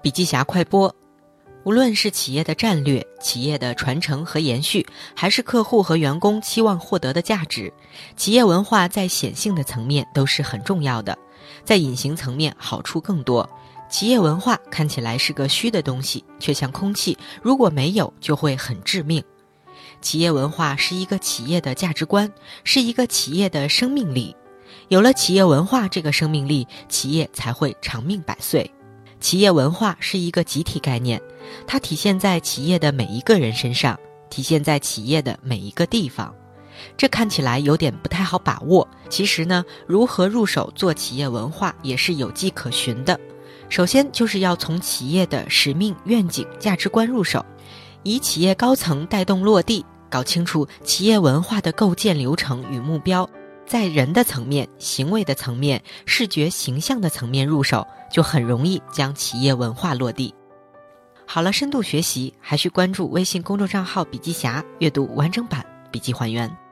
笔记侠快播。无论是企业的战略、企业的传承和延续，还是客户和员工期望获得的价值，企业文化在显性的层面都是很重要的，在隐形层面好处更多。企业文化看起来是个虚的东西，却像空气，如果没有就会很致命。企业文化是一个企业的价值观，是一个企业的生命力。有了企业文化这个生命力，企业才会长命百岁。企业文化是一个集体概念，它体现在企业的每一个人身上，体现在企业的每一个地方。这看起来有点不太好把握，其实呢，如何入手做企业文化也是有迹可循的。首先就是要从企业的使命、愿景、价值观入手，以企业高层带动落地，搞清楚企业文化的构建流程与目标。在人的层面、行为的层面、视觉形象的层面入手，就很容易将企业文化落地。好了，深度学习还需关注微信公众账号“笔记侠”，阅读完整版笔记还原。